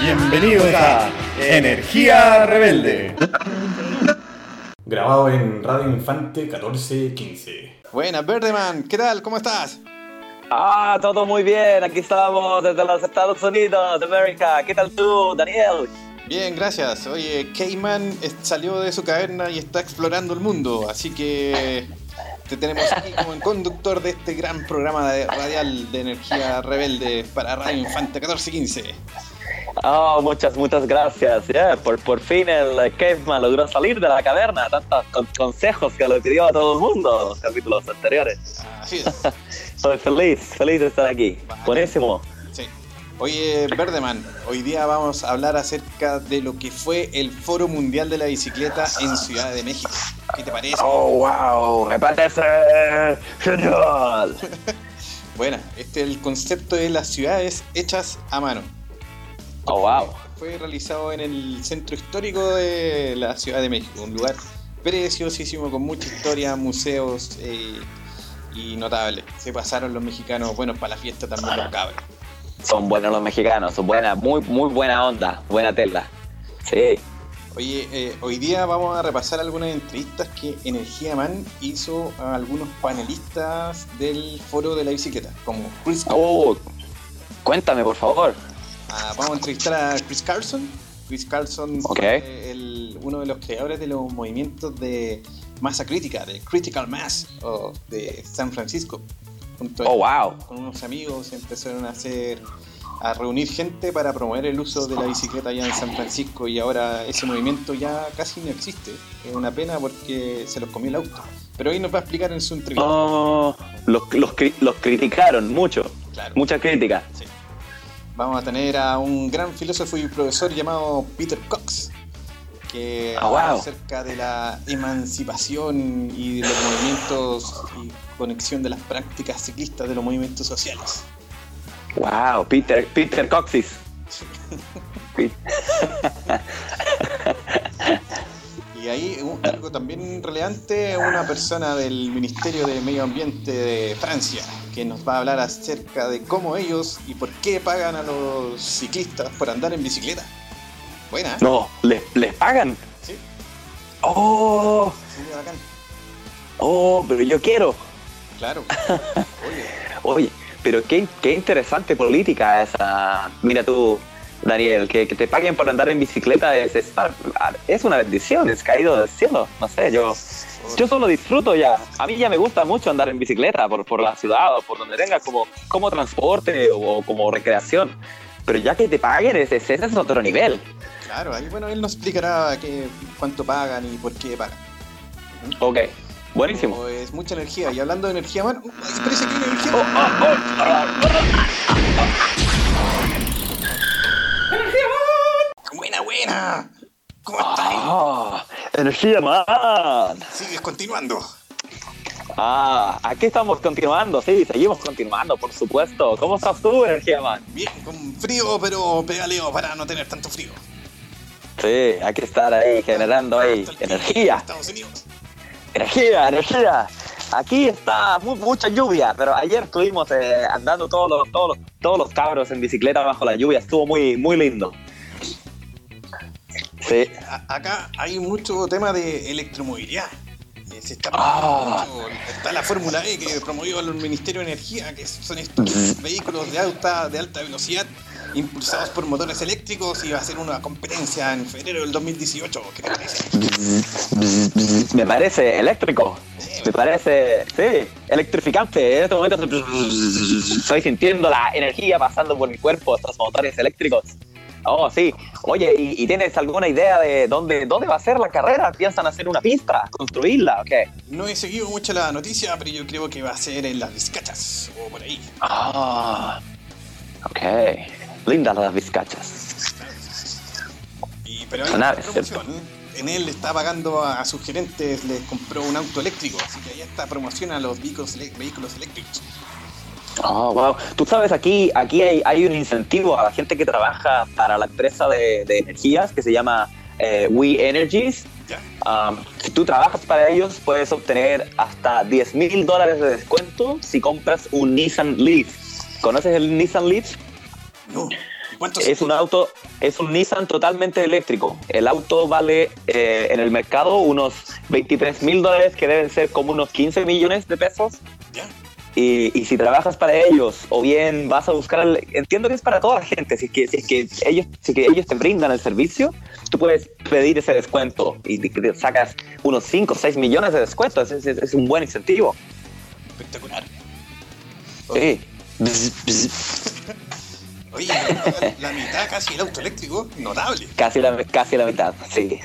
Bienvenidos a Energía Rebelde. Grabado en Radio Infante 1415. Buenas, Verdeman, ¿qué tal? ¿Cómo estás? Ah, todo muy bien. Aquí estamos desde los Estados Unidos de América. ¿Qué tal tú, Daniel? Bien, gracias. Oye, Cayman salió de su caverna y está explorando el mundo, así que te tenemos aquí como el conductor de este gran programa de radial de energía rebelde para Radio Infante 1415. Oh, muchas, muchas gracias. por, por fin el Caveman logró salir de la caverna. Tantos consejos que le pidió a todo el mundo en los capítulos anteriores. Así es. Soy feliz, feliz de estar aquí. Buenísimo. Sí. Oye, Verdeman, hoy día vamos a hablar acerca de lo que fue el Foro Mundial de la Bicicleta en Ciudad de México. ¿Qué te parece? Oh, wow, me parece genial. bueno, este es el concepto de las ciudades hechas a mano. Oh, wow. Fue realizado en el centro histórico de la Ciudad de México, un lugar preciosísimo con mucha historia, museos eh, y notable. Se pasaron los mexicanos buenos para la fiesta también los cabros. Son buenos los mexicanos, son buenas, muy, muy buena onda, buena tela. Sí. Oye, eh, hoy día vamos a repasar algunas entrevistas que Energía Man hizo a algunos panelistas del foro de la bicicleta, como Chris. Oh, cuéntame, por favor. Ah, vamos a entrevistar a Chris Carlson. Chris Carlson el, uno de los creadores de los movimientos de masa crítica, de Critical Mass o de San Francisco. oh, wow. Con unos amigos empezaron a hacer a reunir gente para promover el uso de la bicicleta allá en San Francisco y ahora ese movimiento ya casi no existe. Es una pena porque se los comió el auto. Pero ahí nos va a explicar en su entrevista. Oh, los, los, criticaron mucho. Mucha crítica. Sí vamos a tener a un gran filósofo y profesor llamado Peter Cox, que ah, habla acerca de la emancipación y de los movimientos y conexión de las prácticas ciclistas de los movimientos sociales. Wow, Peter, Peter Coxis. y ahí algo también relevante, una persona del Ministerio de Medio Ambiente de Francia, que nos va a hablar acerca de cómo ellos y por qué pagan a los ciclistas por andar en bicicleta. Buena. No, ¿les, pagan? Sí. Oh. Oh, pero yo quiero. Claro. Oye. Oye, pero qué, qué interesante política esa. Mira tú, Daniel, que, te paguen por andar en bicicleta es, es, una bendición, es caído del cielo. No sé, yo, yo solo disfruto ya. A mí ya me gusta mucho andar en bicicleta por, por la ciudad o por donde venga como, como transporte o, como recreación. Pero ya que te paguen, ese, ese es otro nivel. Claro, ahí bueno, él nos explicará qué, cuánto pagan y por qué pagan. Ok, buenísimo. Es mucha energía. Y hablando de energía, bueno, parece que hay energía. Oh, oh, oh, Buena, buena. ¿Cómo estás? Energía man. Sigues continuando. Ah, aquí estamos continuando, sí, seguimos continuando, por supuesto. ¿Cómo estás tú, Energía Man? Bien, con frío, pero pedaleo para no tener tanto frío. Sí, hay que estar ahí generando ahí energía. Energía, energía. Aquí está mucha lluvia, pero ayer estuvimos eh, andando todos los, todos, los, todos los cabros en bicicleta bajo la lluvia, estuvo muy, muy lindo. Sí. acá hay mucho tema de electromovilidad. Eh, se está, ah. está la Fórmula E que promovió el Ministerio de Energía, que son estos vehículos de alta, de alta velocidad impulsados por motores eléctricos y va a ser una competencia en febrero del 2018. ¿Qué te parece? Me parece eléctrico. Me parece, sí, electrificante. En este momento estoy sintiendo la energía pasando por mi cuerpo, estos motores eléctricos. Oh, sí. Oye, ¿y, tienes alguna idea de dónde, dónde va a ser la carrera? ¿Piensan hacer una pista? ¿Construirla? ¿O No he seguido mucho la noticia, pero yo creo que va a ser en las Vizcachas o por ahí. Ah, ok. Lindas las Vizcachas. Y, pero hay una promoción. En él está pagando a, sus gerentes, les compró un auto eléctrico, así que ahí está promoción a los vehículos, vehículos eléctricos. Oh, wow. Tú sabes, aquí, aquí hay, hay un incentivo a la gente que trabaja para la empresa de, de energías que se llama eh, We Energies. Um, si tú trabajas para ellos, puedes obtener hasta 10 mil dólares de descuento si compras un Nissan Leaf. ¿Conoces el Nissan Leaf? No. ¿Y cuántos Es un auto, es un Nissan totalmente eléctrico. El auto vale eh, en el mercado unos 23 mil dólares, que deben ser como unos 15 millones de pesos. ¿Ya? Y, y si trabajas para ellos o bien vas a buscar, entiendo que es para toda la gente, si es que, si es que, ellos, si es que ellos te brindan el servicio, tú puedes pedir ese descuento y te, te sacas unos 5 o 6 millones de descuento, es, es- es un buen incentivo. Espectacular. Sí. Oye, la, la mitad casi el auto eléctrico, notable. Casi la, casi la mitad, sí,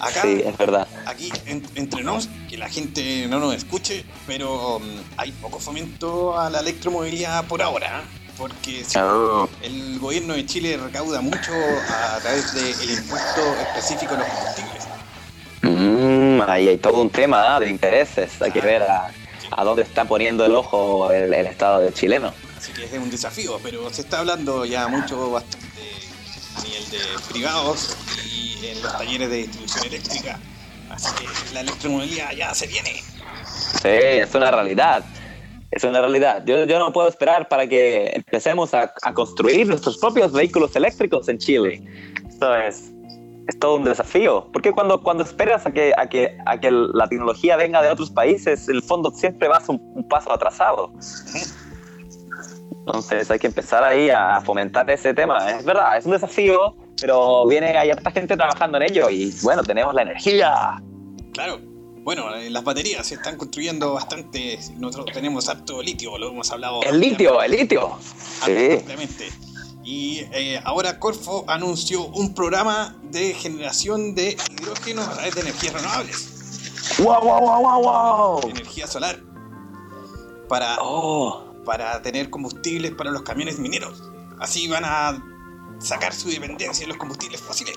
Acá, sí, es verdad. aquí en- entre nos, que la gente no nos escuche, pero mm, hay poco fomento a la electromovilidad por ahora, ¿eh? porque sí, Oh. el gobierno de Chile recauda mucho a través del impuesto específico a los combustibles. Mm, ahí hay todo un tema ¿ah? de intereses, hay que ver a, a dónde está poniendo el ojo el, el Estado de chileno. Así que es un desafío, pero se está hablando ya mucho bastante a nivel de privados y en los talleres de distribución eléctrica. Así que la electromovilidad ya se viene. Sí, es una realidad. Es una realidad. Yo, yo no puedo esperar para que empecemos a, a construir nuestros propios vehículos eléctricos en Chile. Esto es, es todo un desafío. Porque cuando, cuando esperas a que, a, que, a que la tecnología venga de otros países, el fondo siempre vas un, un paso atrasado. Entonces hay que empezar ahí a fomentar ese tema. Es verdad, es un desafío, pero viene, hay harta gente trabajando en ello y bueno, tenemos la energía. Claro. Bueno, eh, las baterías se están construyendo bastante. Nosotros tenemos harto litio, lo hemos hablado. El litio, el litio. Sí. Ampliamente. Y eh, ahora Corfo anunció un programa de generación de hidrógeno a través de energías renovables, ¡Wow, wow, wow, wow, wow! energía solar, para, Oh, para tener combustibles para los camiones mineros. Así van a sacar su dependencia de los combustibles fósiles.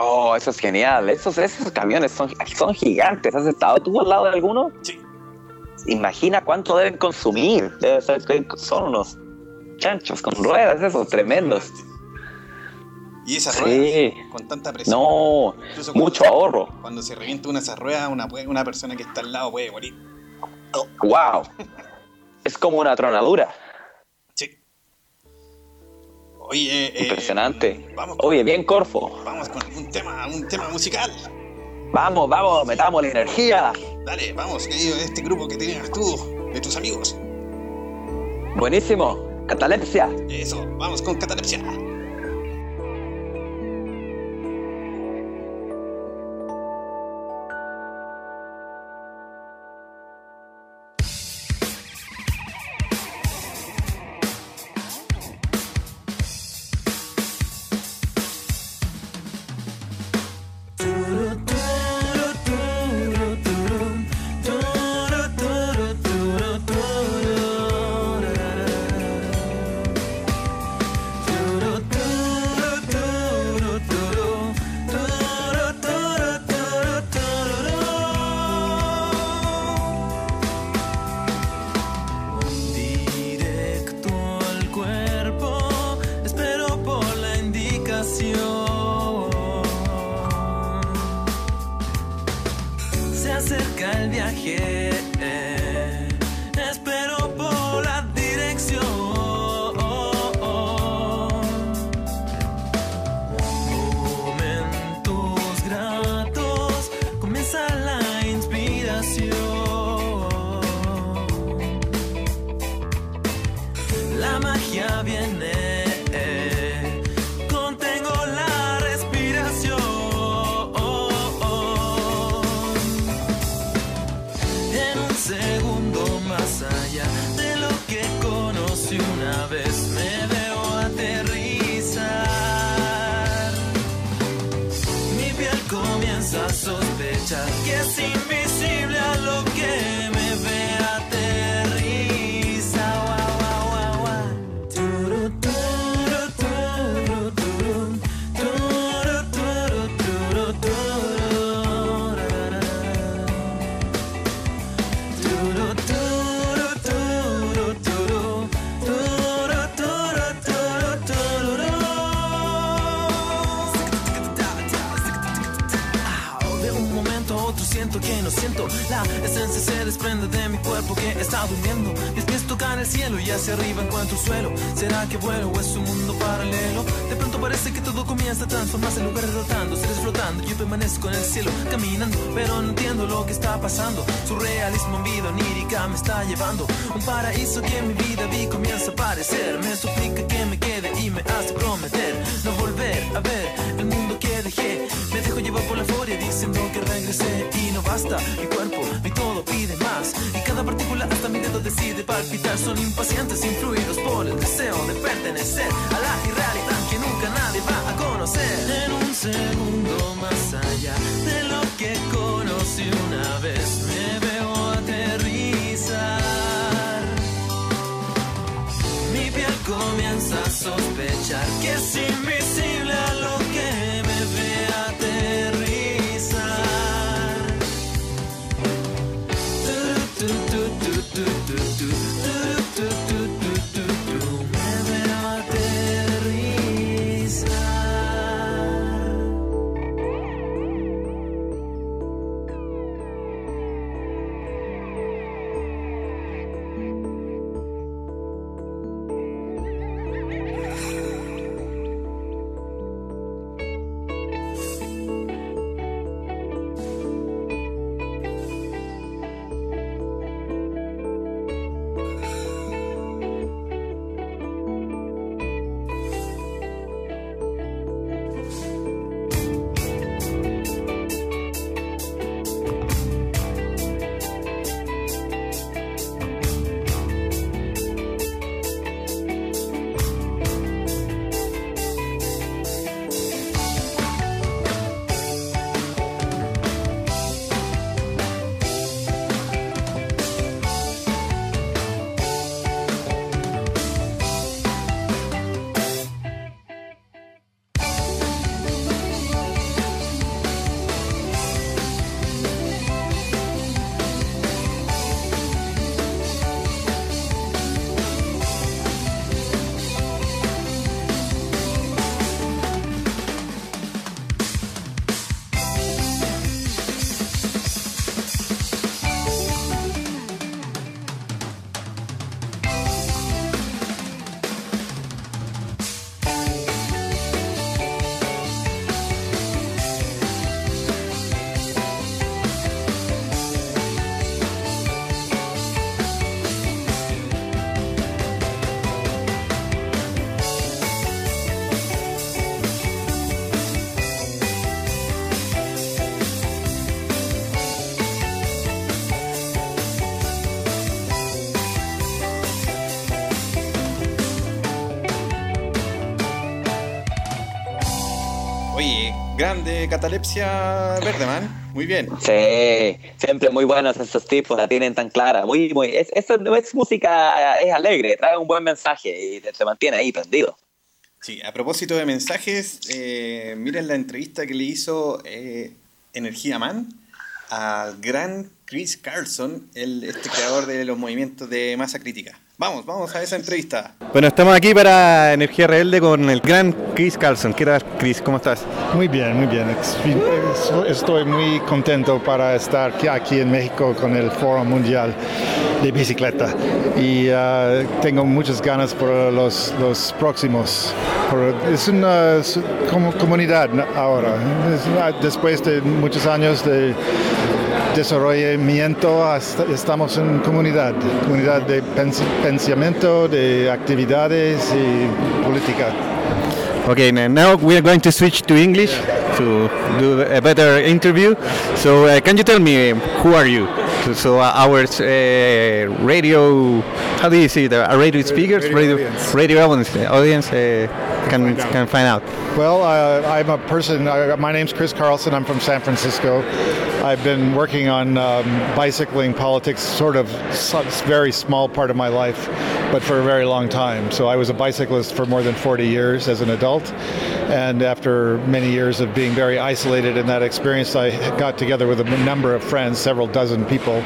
oh, eso es genial. Esos, esos camiones son, son gigantes. ¿Has estado tú al lado de alguno? Sí. Imagina cuánto deben consumir. Debe ser son unos chanchos con ruedas, esos tremendos. Y esas Sí. ruedas con tanta presión. No, cuando- mucho ahorro. Cuando se revienta una de esas ruedas, una, una persona que está al lado puede morir. ¡Wow! Es como una tronadura. Sí. Oye, eh, Impresionante. Vamos con, Oye, bien Corfo. vamos con un tema, un tema musical. Vamos, vamos, metamos la energía. Dale, vamos, querido, este grupo que tenías tú, de tus amigos. Buenísimo. Catalepsia. Eso, vamos con catalepsia. Se acerca el viaje, está durmiendo. Mis pies tocan el cielo y hacia arriba encuentro suelo. ¿Será que vuelo o es un mundo paralelo? De pronto parece que todo comienza a transformarse lugares rotando, seres flotando. Yo permanezco en el cielo caminando, pero no entiendo lo que está pasando. Su realismo en vida onírica me está llevando. Un paraíso que en mi vida vi comienza a aparecer. Me suplica que me quede y me hace prometer no volver a ver el mundo que dejé. Me dejo llevar por la euforia diciendo que regresé y no basta. Mi cuerpo, mi todo pide más. Cada partícula hasta mi dedo decide palpitar. Son impacientes influidos por el deseo de pertenecer a la irrealidad que nunca nadie va a conocer. En un segundo más allá de lo que conocí una vez, me veo aterrizar. Mi piel comienza a sospechar que es invisible a lo grande catalepsia Verdeman. Muy bien. Sí, siempre muy buenos esos tipos, la tienen tan clara. Muy, muy. Es, eso no es música, es alegre, trae un buen mensaje y te, te mantiene ahí prendido. Sí, a propósito de mensajes, eh, miren la entrevista que le hizo eh, Energía Man al gran Chris Carlson, el, este creador de los movimientos de masa crítica. Vamos, vamos a esa entrevista. Bueno, estamos aquí para Energía Rebelde con el gran Chris Carlson. ¿Qué tal, Chris? ¿Cómo estás? Muy bien, muy bien. Estoy muy contento para estar aquí- en México con el Foro Mundial de Bicicleta y ah, tengo muchas ganas por los, los próximos. Por- es una es como comunidad ahora. Es una- después de muchos años de desarrollamiento hasta- estamos en comunidad, comunidad de pens- pensamiento, de actividades y política. Okay, now we are going to switch to English to do a better interview. So, uh, can you tell me who are you? So, so uh, our uh, radio, how do you see the uh, radio speakers, radio audience. radio audience, audience uh, can can find out. Well, uh, I'm a person. Uh, my name's Chris Carlson. I'm from San Francisco. I've been working on um, bicycling politics, sort of, so- very small part of my life, but for a very long time. So I was a bicyclist for more than 40 years as an adult, And after many years of being very isolated in that experience, I got together with a number of friends, several dozen people,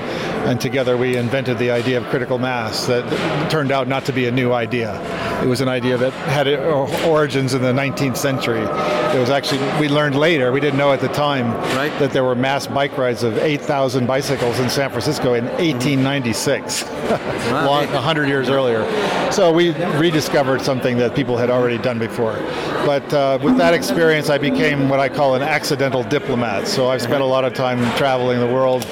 and together we invented the idea of critical mass that turned out not to be a new idea. It was an idea that had origins in the 19th century. It was actually, we learned later, we didn't know at the time, Right. that there were mass bike rides of 8,000 bicycles in San Francisco in 1896, long, 100 years earlier. So we rediscovered something that people had already done before. But uh, with that experience, I became what I call an accidental diplomat. So I've spent a lot of time traveling the world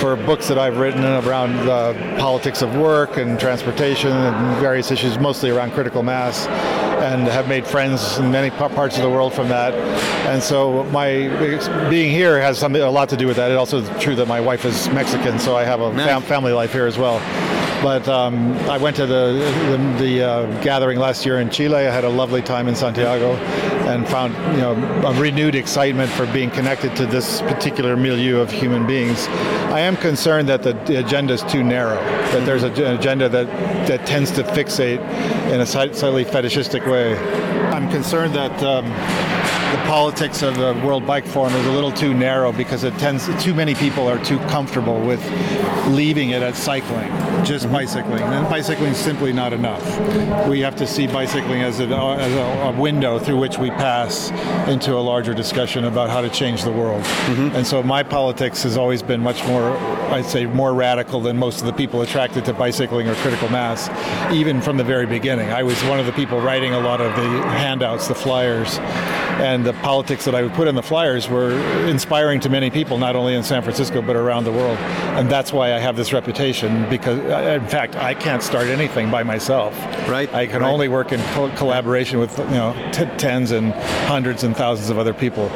for books that I've written around the politics of work and transportation and various issues, mostly around critical mass, and have made friends in many parts of the world from that. And so my being here has something a lot to do with that. It's also true that my wife is Mexican, so I have a fam- family life here as well. But um, I went to the the, the uh, gathering last year in Chile. I had a lovely time in Santiago, and found you know a renewed excitement for being connected to this particular milieu of human beings. I am concerned that the, agenda is too narrow. That there's a, an agenda that that tends to fixate in a slightly fetishistic way. I'm concerned that. Um, the politics of the World Bike Forum is a little too narrow because it tends too many people are too comfortable with leaving it at cycling, just mm-hmm. bicycling. And bicycling is simply not enough. We have to see bicycling as, a, as a, a window through which we pass into a larger discussion about how to change the world. Mm-hmm. And so my politics has always been much more, I'd say, more radical than most of the people attracted to bicycling or critical mass, even from the very beginning. I was one of the people writing a lot of the handouts, the flyers and the politics that I would put in the flyers were inspiring to many people, not only in San Francisco but around the world. And that's why I have this reputation. Because, uh, in fact, I can't start anything by myself. Right, I can right. only work in co- collaboration with you know t- tens and hundreds and thousands of other people.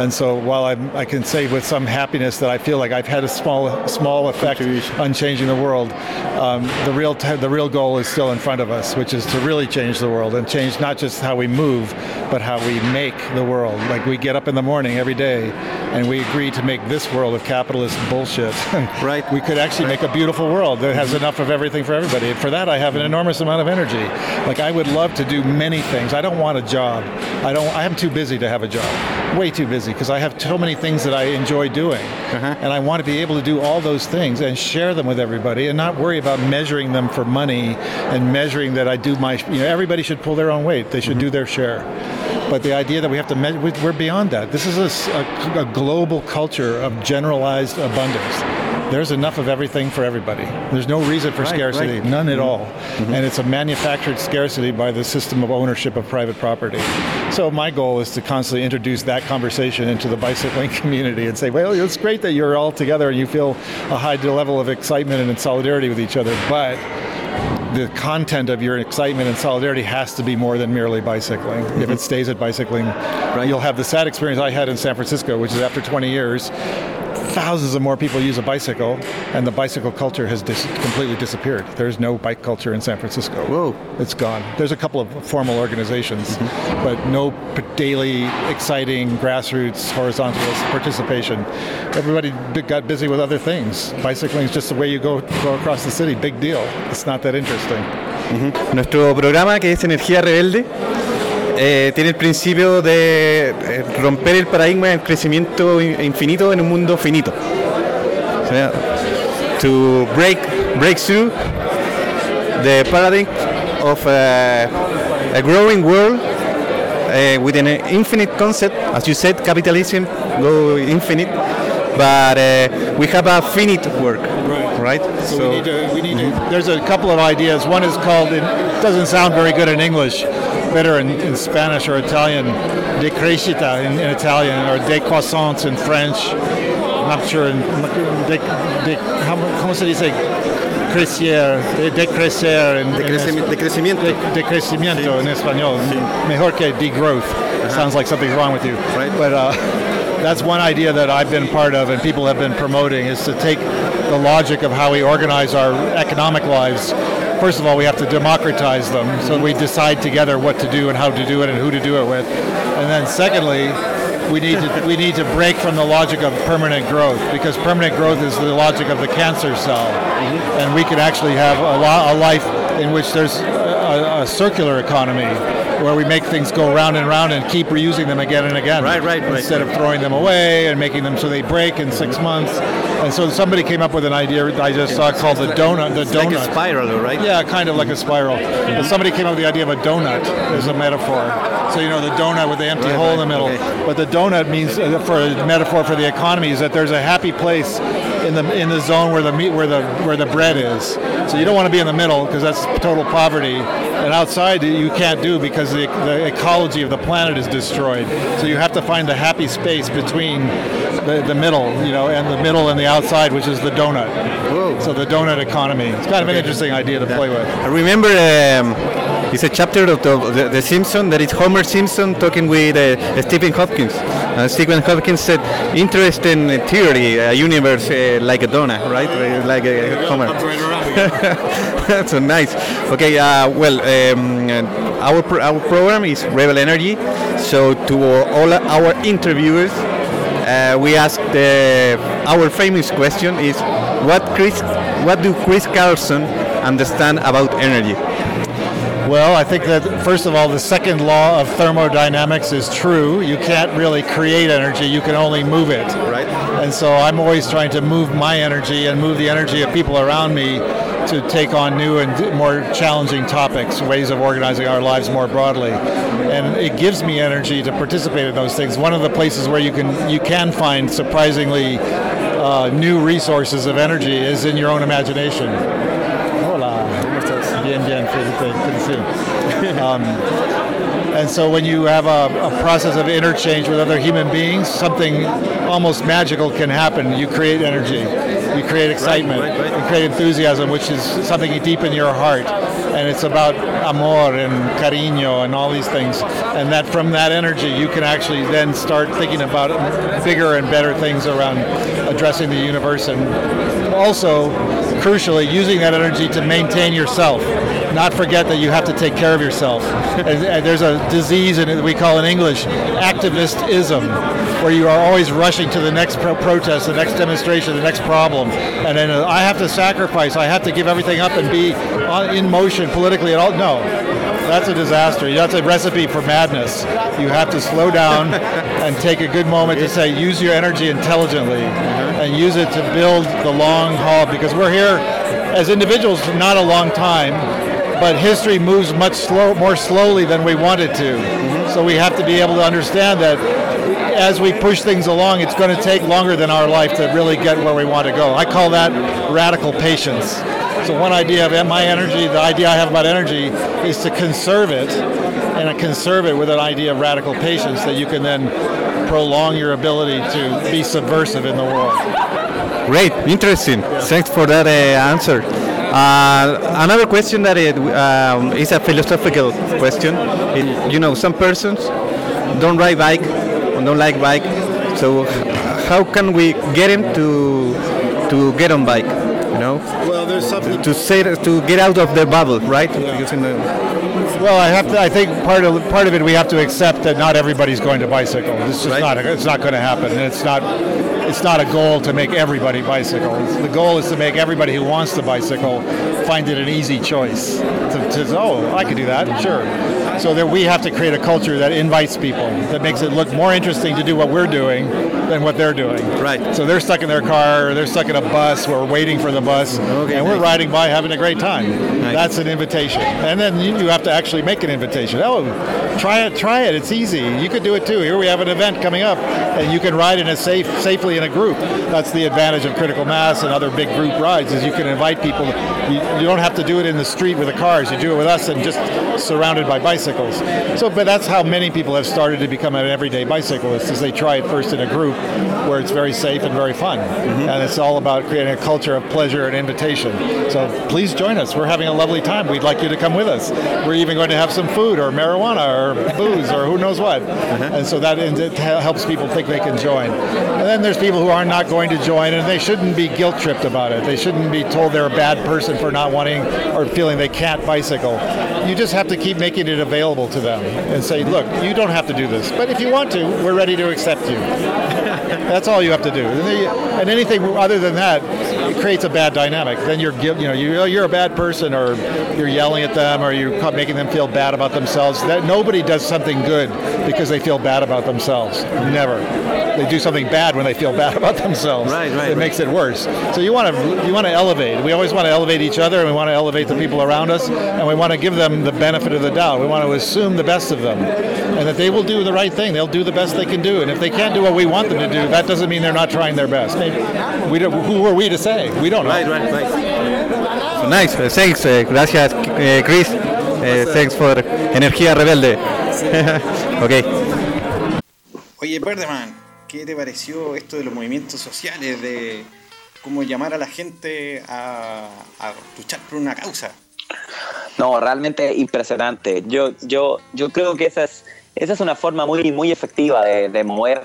And so, while I'm, I can say with some happiness that I feel like I've had a small small effect on changing the world, um, the real t- the real goal is still in front of us, which is to really change the world and change not just how we move, but how we make the world. Like we get up in the morning every day, and we agree to make this world of capitalist bullshit. Right. We could actually make a beautiful world that has enough of everything for everybody. And for that, I have an enormous amount of energy. Like I would love to do many things. I don't want a job. I don't. I am too busy to have a job. Way too busy because I have so many things that I enjoy doing, uh-huh. and I want to be able to do all those things and share them with everybody, and not worry about measuring them for money and measuring that I do my. You know, everybody should pull their own weight. They should mm-hmm. do their share. But the idea that we have to measure, we- we're beyond that. This is a global culture of generalized abundance. There's enough of everything for everybody. There's no reason for Right, scarcity, right. none at mm-hmm. all. Mm-hmm. And it's a manufactured scarcity by the system of ownership of private property. So my goal is to constantly introduce that conversation into the bicycling community and say, well, it's great that you're all together and you feel a high level of excitement and solidarity with each other, but the content of your excitement and solidarity has to be more than merely bicycling. If it mm-hmm. stays at bicycling, you'll have the sad experience I had in San Francisco, which is after 20 years, thousands of more people use a bicycle, and the bicycle culture has dis- completely disappeared. There's no bike culture in San Francisco. Whoa. It's gone. There's a couple of formal organizations, mm-hmm. but no p- daily, exciting grassroots horizontal participation. Everybody b- got busy with other things. Bicycling is just the way you go, go across the city. Big deal. It's not that interesting. Mm-hmm. Nuestro programa, que es Energía Rebelde, eh, tiene el principio de eh, romper el paradigma del crecimiento in- infinito en un mundo finito. O sea, to break, break through the paradigm of uh, a growing world uh, with an infinite concept. As you said, capitalism go infinite, but uh, we have a finite work, right? So, we need to. We need to. There's a couple of ideas. One is called. It doesn't sound very good in English. Better in, in Spanish or Italian. Decrescita in, in Italian or de décroissance in French. I'm not sure. In, de, de, how, ¿Cómo se dice? Crecier, de, decrecer en, en Decrecimi- decrecimiento. de, decrecimiento en español. Mejor que degrowth. Sounds like something's wrong with you. Right. But uh, that's one idea that I've been part of and people have been promoting is to take the logic of how we organize our economic lives. First of all, we have to democratize them so we decide together what to do and how to do it and who to do it with. And then secondly, we need to we need to break from the logic of permanent growth because permanent growth is the logic of the cancer cell, mm-hmm. and we could actually have a, lo- a life in which there's a, a circular economy where we make things go round and round and keep reusing them again and again. Right, right, right. Instead of throwing them away and making them so they break in six months. And so somebody came up with an idea I just saw called the donut. The It's donut. like a spiral, right? Yeah, kind of like a spiral. But somebody came up with the idea of a donut as a metaphor. So you know the donut with the empty Right, hole in the middle. okay. But the donut means uh, for a metaphor for the economy is that there's a happy place in the in the zone where the meat where the where the bread is. So you don't want to be in the middle because that's total poverty. And outside you can't do because the, the ecology of the planet is destroyed. So you have to find the happy space between the, the middle, you know, and the middle and the outside, which is the donut. So the donut economy. It's kind of an interesting idea to play with. I remember um, it's a chapter of the, the, the Simpson that is Homer Simpson talking with uh, Stephen Hopkins. Uh, Stephen Hopkins said, interesting theory, a universe uh, like a donut, right? Uh, Like a Homer. That's so nice. Okay, uh, well, um, our, pro- our program is Rebel Energy. So to all our interviewers, uh, we asked our famous question is what Chris, what do Chris Carlson understand about energy? Well, I think that first of all, the second law of thermodynamics is true. You can't really create energy; you can only move it. Right. And so I'm always trying to move my energy and move the energy of people around me to take on new and more challenging topics, ways of organizing our lives more broadly. And it gives me energy to participate in those things. One of the places where you can you can find surprisingly uh, new resources of energy is in your own imagination. Hola. Bien, bien. Felicite- felicite. Um, and so when you have a, a process of interchange with other human beings, something almost magical can happen. You create energy, you create excitement, right, right. you create enthusiasm, which is something deep in your heart. And it's about amor and cariño and all these things. And that from that energy, you can actually then start thinking about bigger and better things around addressing the universe and also crucially using that energy to maintain yourself not forget that you have to take care of yourself. And, and there's a disease in it we call in english activistism where you are always rushing to the next pro- protest the next demonstration the next problem. And then uh, i have to sacrifice i have to give everything up and be on, in motion politically at all no. That's a disaster. That's a recipe for madness. You have to slow down and take a good moment to say, use your energy intelligently and use it to build the long haul because we're here as individuals for not a long time, but history moves much slow, more slowly than we want it to. So we have to be able to understand that as we push things along, it's going to take longer than our life to really get where we want to go. I call that radical patience. So one idea of my energy, the idea I have about energy, is to conserve it, and to conserve it with an idea of radical patience that you can then prolong your ability to be subversive in the world. Great, interesting. Thanks for that uh, answer. Uh, another question that it, um, is a philosophical question. It- you know, some persons don't ride bike or don't like bike. So, how can we get him to to get on bike? You know, Well, there's something to say to get out of the bubble, right? Because in the, Well, I have to. I think part of part of it we have to accept that not everybody's going to bicycle. It's just Right. not. It's not going to happen. And it's not. It's not a goal to make everybody bicycle. The goal is to make everybody who wants to bicycle find it an easy choice. To, to oh, I could do that. Sure. So that we have to create a culture that invites people, that makes it look more interesting to do what we're doing than what they're doing. Right. So they're stuck in their car, or they're stuck in a bus, we're waiting for the bus, Okay, and we're riding by having a great time. Nice. That's an invitation, and then you, you have to actually make an invitation. Oh, try it, try it. It's easy. You could do it too. Here we have an event coming up, and you can ride in a safe, safely in a group. That's the advantage of critical mass and other big group rides. Is you can invite people. You, you don't have to do it in the street with the cars. You do it with us and just surrounded by bicycles. So, but that's how many people have started to become an everyday bicyclist. Is they try it first in a group where it's very safe and very fun, mm-hmm. and it's all about creating a culture of pleasure and invitation. So please join us. We're having a lovely time. We'd like you to come with us. We're even going to have some food or marijuana or booze or who knows what. Uh-huh. And so that it helps people think they can join. And then there's people who are not going to join and they shouldn't be guilt tripped about it. They shouldn't be told they're a bad person for not wanting or feeling they can't bicycle. You just have to keep making it available to them and say, look, you don't have to do this, but if you want to, we're ready to accept you. That's all you have to do. And, they, and anything other than that, it creates a bad dynamic. Then you're, you know, you, oh, you're a bad person, or you're yelling at them, or you're making them feel bad about themselves. That nobody does something good because they feel bad about themselves. Never. They do something bad when they feel bad about themselves. Right, right, It right. makes it worse. So you want to you want to elevate. We always want to elevate each other, and we want to elevate the people around us, and we want to give them the benefit of the doubt. We want to assume the best of them, and that they will do the right thing. They'll do the best they can do, and if they can't do what we want them to do, that doesn't mean they're not trying their best. Maybe we don't, who are we to say? We don't know. Right, right, right. So nice. Uh, thanks. Uh, gracias, uh, Chris. Uh, thanks for Energía Rebelde. ok. Oye, Birdman, ¿qué te pareció esto de los movimientos sociales, de cómo llamar a la gente a, a luchar por una causa? No, realmente impresionante. Yo, yo, yo creo que esa es, esa es una forma muy, muy efectiva de, de mover.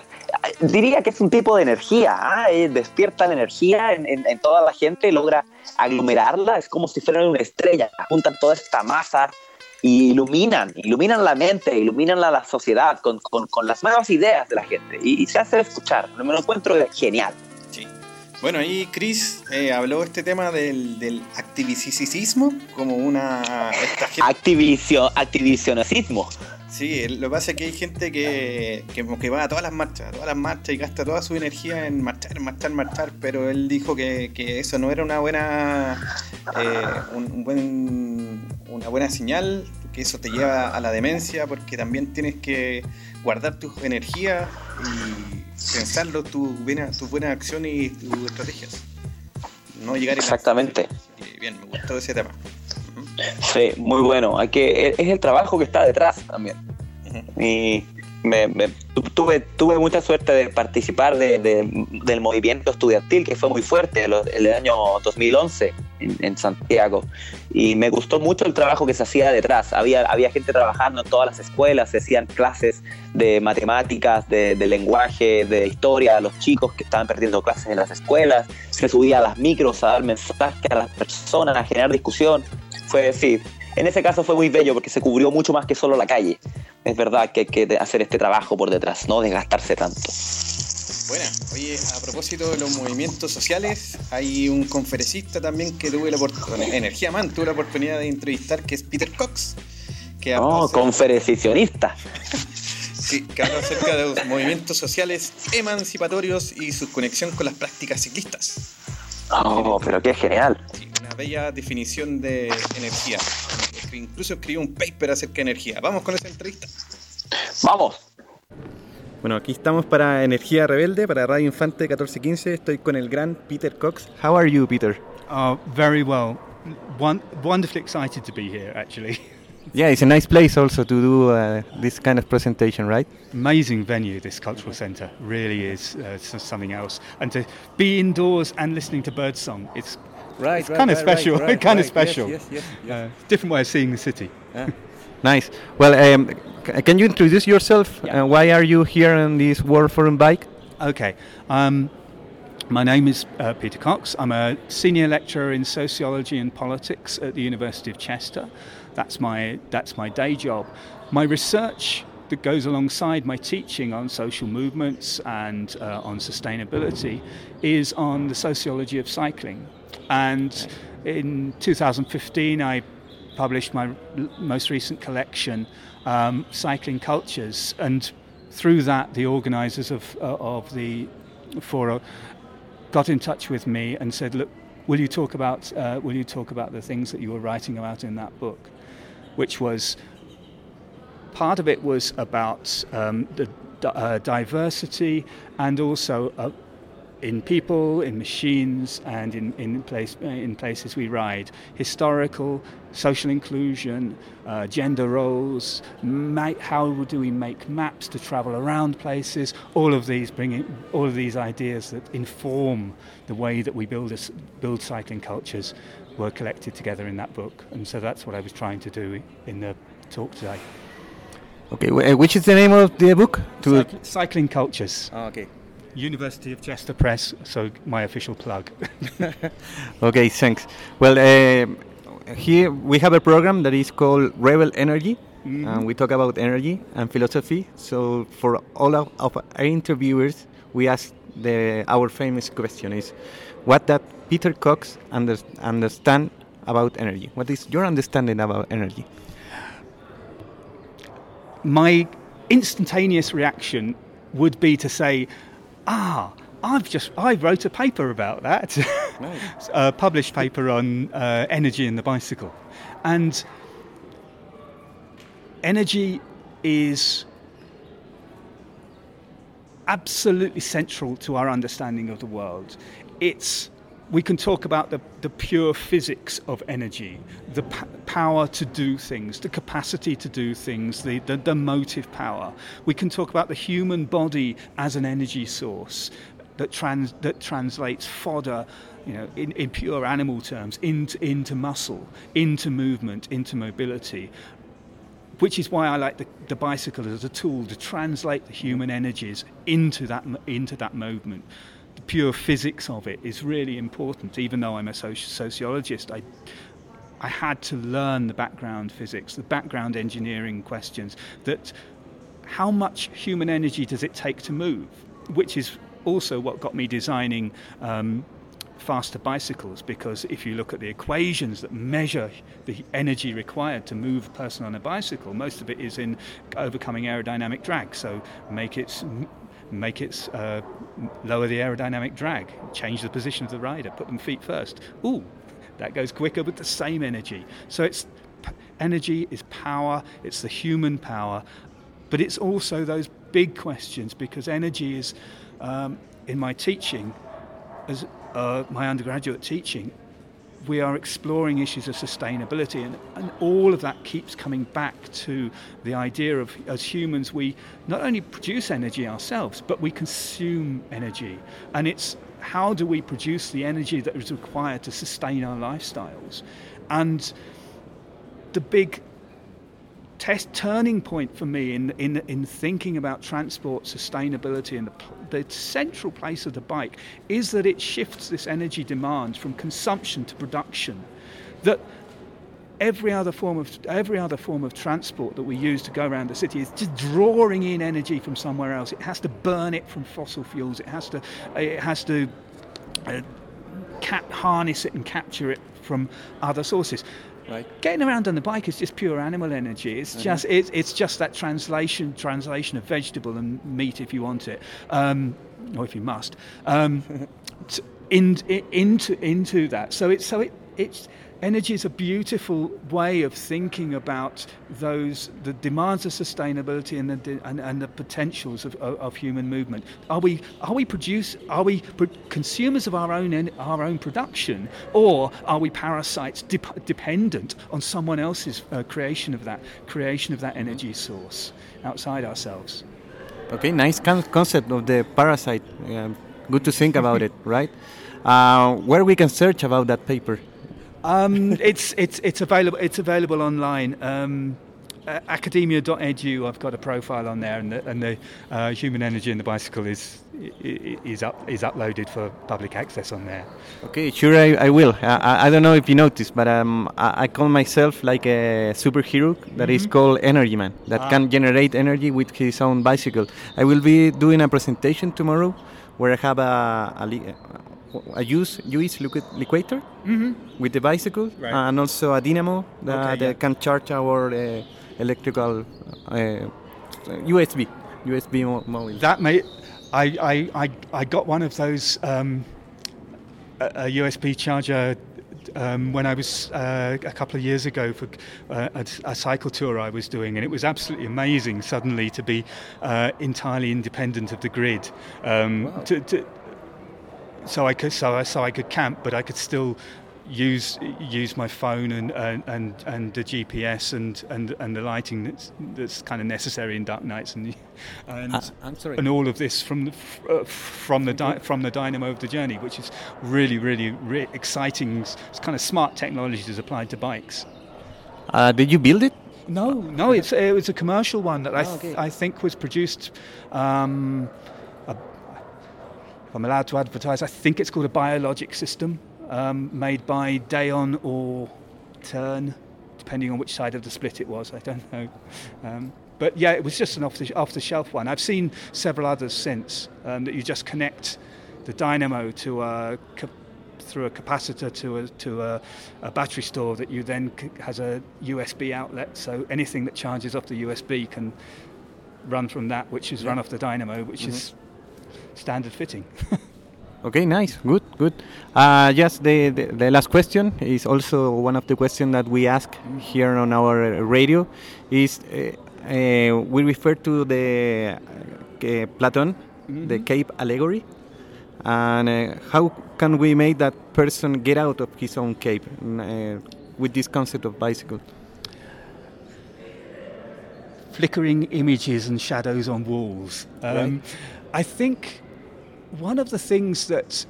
Diría que es un tipo de energía, ¿ah? Eh, despierta la energía en, en- toda la gente, logra aglomerarla, es como si fuera una estrella, apuntan toda esta masa y iluminan, iluminan la mente, iluminan la, la sociedad con, con- con las nuevas ideas de la gente y, y se hace escuchar. Me lo encuentro genial. Bueno, ahí Chris eh, habló este tema del, del activicismo como una... Esta gente, Activicio, activisionismo. sí, lo que pasa es que hay gente que, que, va a todas las marchas, a todas las marchas y gasta toda su energía en marchar, marchar, marchar, pero él dijo que, que eso no era una buena, eh, un, un buen, una buena señal, que eso te lleva a la demencia, porque también tienes que guardar tus energías y pensarlo, tus buenas, tus buenas acciones y tus estrategias. No llegar a Exactamente. Y Bien, me gustó ese tema. Sí, muy bueno. Hay que, es el trabajo que está detrás también. Y me, me- tu- tuve, tuve mucha suerte de participar de- de- del movimiento estudiantil que fue muy fuerte lo- el año 2011 en, Santiago. Y me gustó mucho el trabajo que se hacía detrás. Había, había gente trabajando en todas las escuelas, se hacían clases de matemáticas, de, lenguaje, de historia a los chicos que estaban perdiendo clases en las escuelas. Se subía a las micros a dar mensajes a las personas, a generar discusión. Fue decir, en ese caso fue muy bello porque se cubrió mucho más que solo la calle. Es verdad que hay que hacer este trabajo por detrás, no desgastarse tanto. Buena. Oye, a propósito de los movimientos sociales, hay un conferencista también que tuve la oportunidad, Energía Man, tuve la oportunidad de entrevistar, que es Peter Cox, que No, habla, acerca, conferenciacionista. sí, que habla acerca de los movimientos sociales emancipatorios y su conexión con las prácticas ciclistas. Oh, pero qué genial. Sí, una bella definición de energía. Incluso escribió un paper acerca de energía. Vamos con esa entrevista. Vamos. Bueno, aquí estamos para Energía Rebelde, para Radio Infante 1415. Estoy con el gran Peter Cox. How are you, Peter? Uh, very well. Won- wonderfully excited to be here, actually. Yeah, it's a nice place also to do uh, this kind of presentation, right? Amazing venue, this cultural centre. Really is uh, something else. And to be indoors and listening to birdsong, it's, Right, it's kind of special. kind of special. Yes, yes, Uh, different way of seeing the city. Nice. Well, um, c- can you introduce yourself? Uh, why are you here on this World Forum Bike? Okay. Um, my name is uh, Peter Cox. I'm a senior lecturer in sociology and politics at the University of Chester. That's my that's my day job. My research that goes alongside my teaching on social movements and uh, on sustainability is on the sociology of cycling. And in 2015, I published my most recent collection, um, Cycling Cultures, and through that, the organisers of uh, of the forum got in touch with me and said, "Look, will you talk about uh, will you talk about the things that you were writing about in that book?" Which was part of it was about um, the uh, diversity and also uh, in people, in machines, and in in, place, in places we ride. Historical, social inclusion, uh, gender roles. Ma- how do we make maps to travel around places? All of these bringing all of these ideas that inform the way that we build us build cycling cultures were collected together in that book, and so that's what I was trying to do in the talk today. Okay, which is the name of the book? To Cycl- cycling cultures. Ah, okay. University of Chester Press, so my official plug. Okay, thanks. Well, uh, here we have a program that is called Rebel Energy, Mhm. and we talk about energy and philosophy. So for all of, of our interviewers, we ask the our famous question is, what does Peter Cox under, understand about energy? What is your understanding about energy? my instantaneous reaction would be to say, ah, I've just I wrote a paper about that, a published paper on uh, energy in the bicycle, and energy is absolutely central to our understanding of the world. It's we can talk about the, the pure physics of energy, the p- power to do things, the capacity to do things, the, the, the motive power. We can talk about the human body as an energy source that, trans, that translates fodder, you know, in, in pure animal terms, into, into muscle, into movement, into mobility which is why I like the, the bicycle as a tool to translate the human energies into that into that movement. The pure physics of it is really important. Even though I'm a soci- sociologist, I I had to learn the background physics, the background engineering questions. That how much human energy does it take to move? Which is also what got me designing. Um, faster bicycles because if you look at the equations that measure the energy required to move a person on a bicycle, most of it is in overcoming aerodynamic drag. So make it make it uh, lower the aerodynamic drag, change the position of the rider, put them feet first. Ooh, that goes quicker with the same energy. So it's energy is power. It's the human power, but it's also those big questions because energy is um, in my teaching as uh, my undergraduate teaching, we are exploring issues of sustainability, and, and all of that keeps coming back to the idea of as humans, we not only produce energy ourselves, but we consume energy. And it's how do we produce the energy that is required to sustain our lifestyles? And the big test turning point for me in, in, in thinking about transport sustainability and the, the central place of the bike is that it shifts this energy demand from consumption to production that every other form of every other form of transport that we use to go around the city is just drawing in energy from somewhere else. It has to burn it from fossil fuels. It has to it has to uh, cap- harness it and capture it from other sources Right. Getting around on the bike is just pure animal energy. It's Mhm. just it's, it's just that translation translation of vegetable and meat if you want it, um, or if you must, um, t- in, i- into into that. So it's so it it's energy is a beautiful way of thinking about those the demands of sustainability and the and, and the potentials of, of, of human movement. Are we are we produce are we pro- consumers of our own our own production, or are we parasites dep- dependent on someone else's uh, creation of that creation of that energy source outside ourselves? Okay, nice con- concept of the parasite. Um, good to think about it, right? Uh, where we can search about that paper? Um, it's it's it's available it's available online. Um, uh, academia.edu. I've got a profile on there, and the, and the uh, human energy in the bicycle is is up is uploaded for public access on there. Okay, sure, I, I will. I, I- don't know if you noticed, but um, I, I call myself like a superhero that is Mhm. called Energy Man, that Ah. can generate energy with his own bicycle. I will be doing a presentation tomorrow where I have a, a, li- a use US liquid, liquidator Mhm. with the bicycle Right. and also a dynamo that, Okay, that yeah. can charge our uh, electrical uh, USB USB mo- mobile. That may I, I, I, I got one of those um, a, a USB charger. Um, when I was uh, a couple of years ago for uh, a, a cycle tour I was doing, and it was absolutely amazing suddenly to be uh, entirely independent of the grid. Um, to, to, so I could so I, so I could camp, but I could still use use my phone and and and, the GPS and, and and the lighting that's that's kind of necessary in dark nights and and Uh, I'm sorry. and all of this from the uh, from the di- from the dynamo of the journey, which is really really, re- exciting. It's kind of smart technologies applied to bikes. Uh, did you build it? No, no, it's it was a commercial one that I Oh, th- okay. I think was produced. Um, I'm allowed to advertise, I think it's called a biologic system um, made by Dayon or turn, depending on which side of the split it was. I don't know. Um, but yeah, it was just an off the, off the shelf one. I've seen several others since um, that you just connect the dynamo to a through a capacitor to a to a, a battery store that you then c- has a USB outlet. So anything that charges off the USB can run from that, which is run off the dynamo, which is standard fitting. Okay, nice, good, good. Uh, yes, the, the, the last question is also one of the questions that we ask here on our radio. Is uh, uh, we refer to the uh, Platon, the cave allegory, and uh, how can we make that person get out of his own cave uh, with this concept of bicycle? flickering images and shadows on walls. Um, I think one of the things that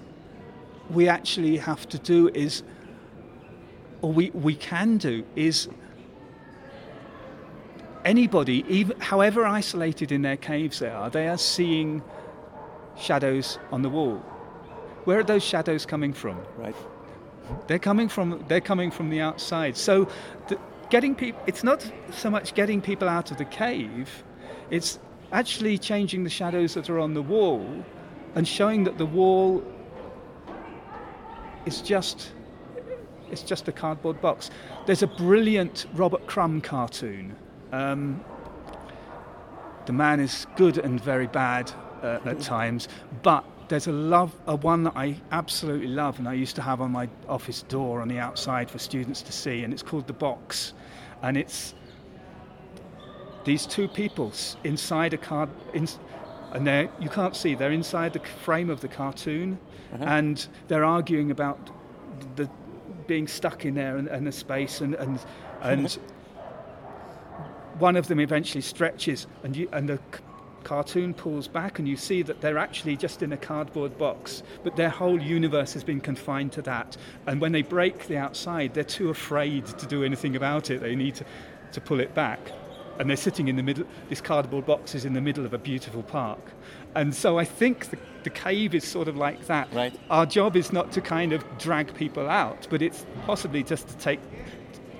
we actually have to do is, or we, we can do, is anybody, even however isolated in their caves they are, they are seeing shadows on the wall. Where are those shadows coming from? Right. They're coming from they're coming from the outside. So, the, getting people it's not so much getting people out of the cave, it's actually changing the shadows that are on the wall and showing that the wall is just it's just a cardboard box. There's a brilliant Robert Crumb cartoon. Um, the man is good and very bad uh, at times, but there's a love, a one that I absolutely love, and I used to have on my office door on the outside for students to see, and it's called the box, and it's these two people inside a card, in, and they you can't see they're inside the frame of the cartoon, uh-huh. and they're arguing about the being stuck in there and, and the space and and and one of them eventually stretches and you and the cartoon pulls back and you see that they're actually just in a cardboard box but their whole universe has been confined to that. And when they break the outside they're too afraid to do anything about it. They need to, to pull it back and they're sitting in the middle this cardboard box is in the middle of a beautiful park and so i think the, the cave is sort of like that Right. our job is not to kind of drag people out but it's possibly just to take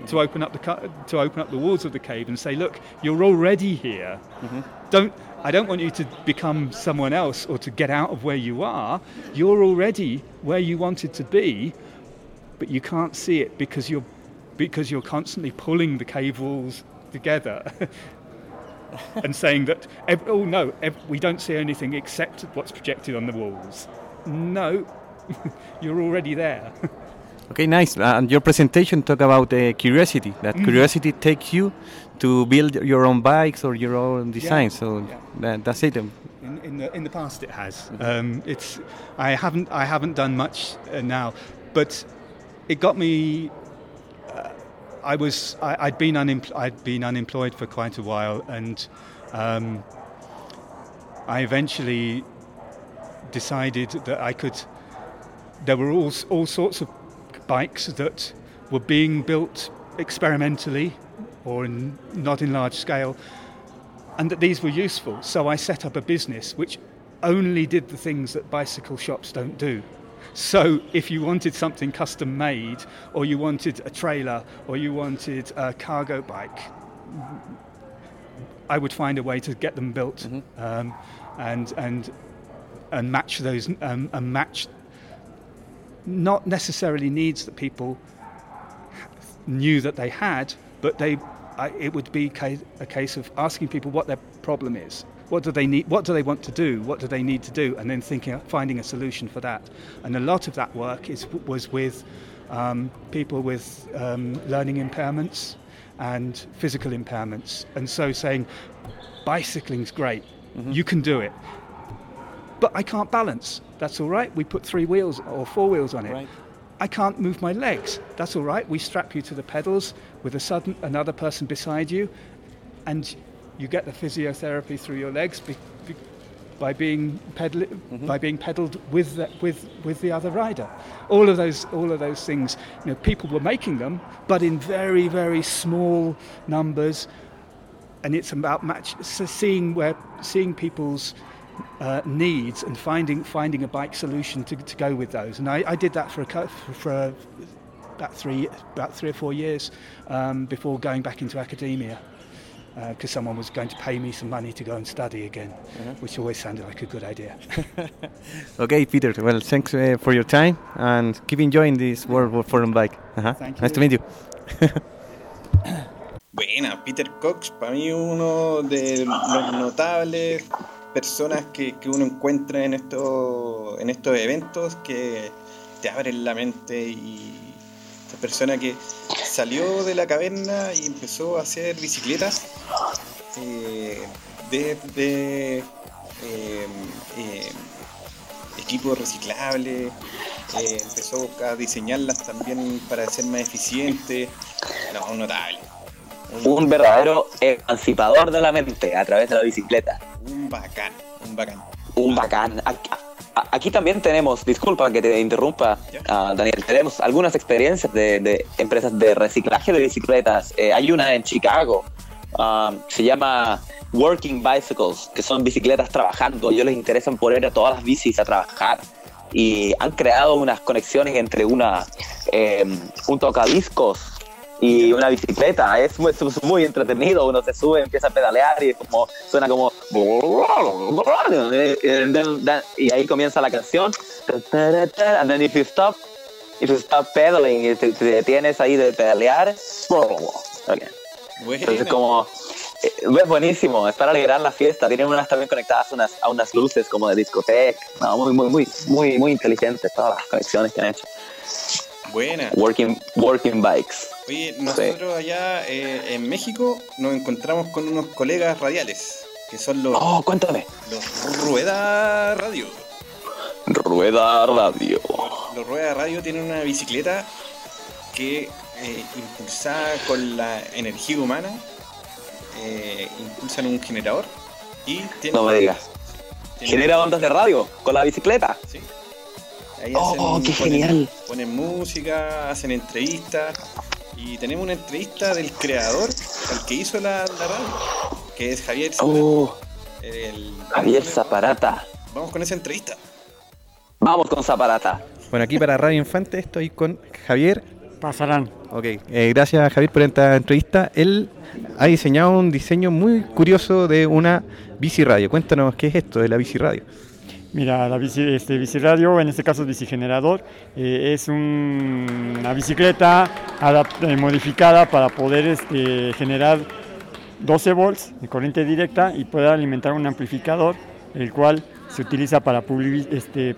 to open up the to open up the walls of the cave and say, look, you're already here. Mm-hmm. Don't I don't want you to become someone else or to get out of where you are. You're already where you wanted to be, but you can't see it because you're because you're constantly pulling the cave walls together. and saying that, ev- oh no, ev- we don't see anything except what's projected on the walls. No, you're already there. Okay, nice. Uh, and your presentation talk about uh, curiosity. That curiosity takes you to build your own bikes or your own design. So yeah. that, that's it. In, in the in the past, it has. Um, it's I haven't I haven't done much uh, now, but it got me. I was I, I'd been unempl- I'd been unemployed for quite a while, and um, I eventually decided that I could. There were all all sorts of bikes that were being built experimentally, or in, not in large scale, and that these were useful. So I set up a business which only did the things that bicycle shops don't do. So if you wanted something custom made, or you wanted a trailer, or you wanted a cargo bike, I would find a way to get them built um, and and and match those um, and match not necessarily needs that people knew that they had, but they I, it would be ca- a case of asking people what their problem is. What do they need? What do they want to do? What do they need to do? And then thinking, finding a solution for that. And a lot of that work is was with um, people with um, learning impairments and physical impairments. And so saying, bicycling's great. You can do it. But I can't balance. That's all right. We put three wheels or four wheels on it. Right. I can't move my legs. That's all right. We strap you to the pedals with a sudden another person beside you, and you get the physiotherapy through your legs be, be, by being pedal, by being pedaled with the, with with the other rider. All of those all of those things. You know, people were making them, but in very very small numbers, and it's about match so seeing where seeing people's uh, needs and finding finding a bike solution to, to go with those. And I, I did that for a for, for a about three about three or four years um, before going back into academia because someone was going to pay me some money to go and study again, which always sounded like a good idea. Okay, Peter. Well, thanks uh, for your time and keep enjoying this World War Forum bike. Thank Nice to meet you. Buena, Peter Cox, para mí uno de los notables personas que, que uno encuentra en, estos en estos eventos que te abren la mente y esta persona que salió de la caverna y empezó a hacer bicicletas eh, de, de, eh, eh, equipos reciclables, eh, empezó a diseñarlas también para ser más eficientes, no, un notable. Un verdadero emancipador de la mente a través de la bicicleta. Un bacán, un bacán. Un bacán. Aquí, también tenemos, disculpa que te interrumpa, ah, Daniel, tenemos algunas experiencias de, de empresas de reciclaje de bicicletas. Eh, hay una en Chicago, ah, se llama Working Bicycles, que son bicicletas trabajando. Ellos les interesan poner a todas las bicis a trabajar. Y han creado unas conexiones entre una, eh, un tocadiscos y una bicicleta. Es muy, es muy entretenido. Uno se sube, empieza a pedalear y es como, suena como. Y ahí comienza la canción. And then if you stop, if you stop pedaling, y te, te detienes ahí de pedalear. Okay. Entonces, como. eh, Es buenísimo, es para alegrar la fiesta. Tienen unas también conectadas a unas, a unas luces como de discoteca. No, muy, muy, muy, muy, muy inteligentes todas las conexiones que han hecho. Buena. Working, working bikes. Oye, nosotros allá eh, en México nos encontramos con unos colegas radiales, que son los, Oh, cuéntame. los Rueda Radio. Rueda Radio. Los Rueda Radio tienen una bicicleta que, eh, impulsada con la energía humana, eh, impulsan un generador y tienen... No me digas. Genera ondas de radio con la bicicleta. Sí. Ahí Oh, qué ponen- genial. Ponen música, hacen entrevistas y tenemos una entrevista del creador, al que hizo la, la radio, que es Javier Zapata. Oh, El- Javier Zaparata. Vamos con esa entrevista. Vamos con Zaparata. Bueno, aquí para Radio Infante estoy con Javier. Pasarán. Ok, eh, gracias Javier por esta entrevista. Él ha diseñado un diseño muy curioso de una bici radio. Cuéntanos qué es esto de la bici radio. Mira, la bici, este, biciradio, en este caso es bicigenerador, eh, es un- una bicicleta adap- eh, modificada para poder este, generar 12 volts de corriente directa y poder alimentar un amplificador, el cual se utiliza para publi- este,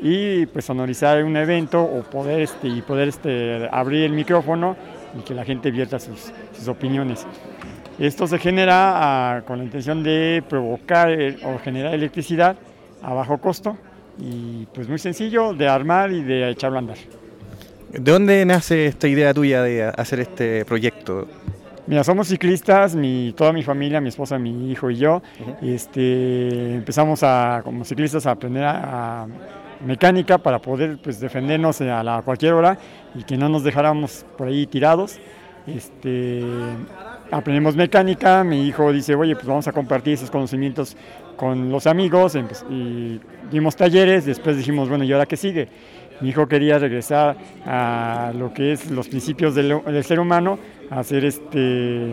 y pues sonorizar un evento o poder, este, y poder este, abrir el micrófono y que la gente vierta sus opiniones. Esto se genera ah, con la intención de provocar eh, o generar electricidad a bajo costo y pues muy sencillo de armar y de echarlo a andar. ¿De dónde nace esta idea tuya de hacer este proyecto? Mira, somos ciclistas, mi, toda mi familia, mi esposa, mi hijo y yo. este, empezamos a, como ciclistas a aprender a, a mecánica para poder pues, defendernos a, la- a cualquier hora y que no nos dejáramos por ahí tirados. Este, aprendemos mecánica, mi hijo dice, oye, pues vamos a compartir esos conocimientos con los amigos empe- y dimos talleres, después dijimos, bueno, ¿y ahora qué sigue? Mi hijo quería regresar a lo que es los principios del, del ser humano, hacer este,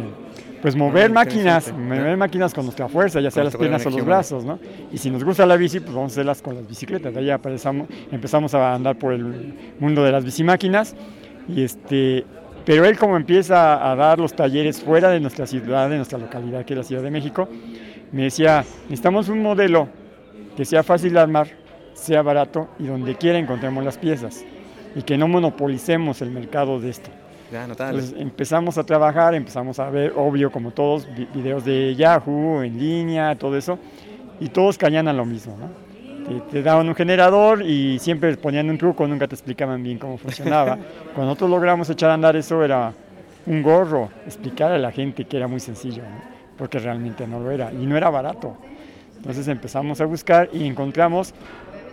pues mover Ah, máquinas, interesante. mover máquinas con nuestra fuerza, ya sea Con las piernas o los brazos, ¿no? Y si nos gusta la bici, pues vamos a hacerlas con las bicicletas. De ahí empezamos, empezamos a andar por el mundo de las bicimáquinas y este, pero él como empieza a dar los talleres fuera de nuestra ciudad, de nuestra localidad, que es la Ciudad de México, me decía, necesitamos un modelo que sea fácil de armar, sea barato y donde quiera encontremos las piezas y que no monopolicemos el mercado de esto. Ya. Entonces empezamos a trabajar, empezamos a ver, obvio, como todos, vi- videos de Yahoo, en línea, todo eso, y todos caían a lo mismo, ¿no? Te, te daban un generador y siempre ponían un truco, nunca te explicaban bien cómo funcionaba. Cuando nosotros logramos echar a andar eso era un gorro, explicar a la gente que era muy sencillo, ¿no? porque realmente no lo era, y no era barato. Entonces empezamos a buscar y encontramos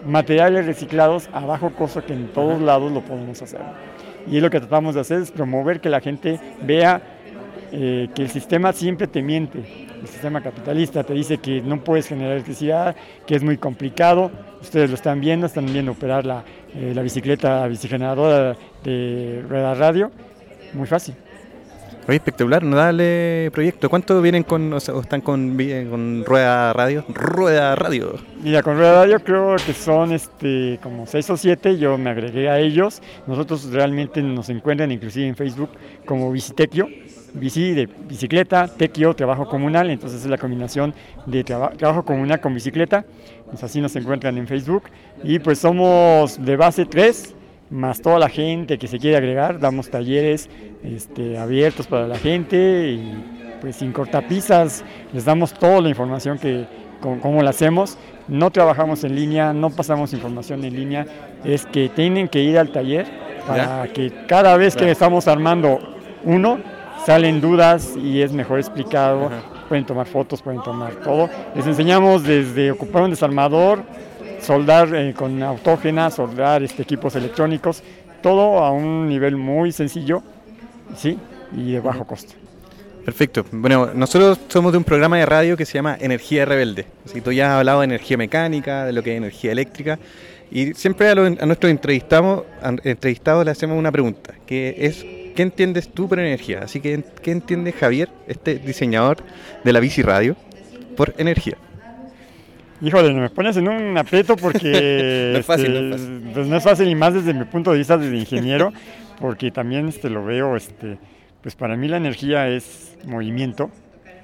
materiales reciclados a bajo costo que en todos lados lo podemos hacer. Y lo que tratamos de hacer es promover que la gente vea eh, que el sistema siempre te miente. El sistema capitalista te dice que no puedes generar electricidad, que es muy complicado. Ustedes lo están viendo, están viendo operar la, eh, la bicicleta, la bicigeneradora de rueda radio, muy fácil. Oye, espectacular, notable proyecto. ¿Cuántos vienen con, o, sea, o están con, vi- con rueda radio? Rueda radio. Mira, con Rueda Radio creo que son este, como seis o siete, yo me agregué a ellos. Nosotros realmente nos encuentran inclusive en Facebook como Bicitequio, bici de bicicleta, tequio, trabajo comunal, entonces es la combinación de traba- trabajo comunal con bicicleta, pues así nos encuentran en Facebook. Y pues somos de base tres, más toda la gente que se quiere agregar, damos talleres este, abiertos para la gente y pues sin cortapisas les damos toda la información que cómo la hacemos. No trabajamos en línea, no pasamos información en línea, es que tienen que ir al taller para que cada vez que Ya. estamos armando uno salen dudas y es mejor explicado. Pueden tomar fotos, pueden tomar todo. Les enseñamos desde ocupar un desarmador, soldar eh, con autógena, soldar este, equipos electrónicos, todo a un nivel muy sencillo, sí, y de bajo costo. Perfecto. Bueno, nosotros somos de un programa de radio que se llama Energía Rebelde. Así que tú ya has hablado de energía mecánica, de lo que es energía eléctrica. Y siempre a, los- a nuestros entrevistados, entrevistados le hacemos una pregunta, que es, ¿qué entiendes tú por energía? Así que, ¿qué entiende Javier, este diseñador de la bici radio, por energía? Híjole, me pones en un aprieto porque No es fácil, este, no es fácil. pues no es fácil y más desde mi punto de vista de ingeniero, porque también este, lo veo, este, pues para mí la energía es movimiento,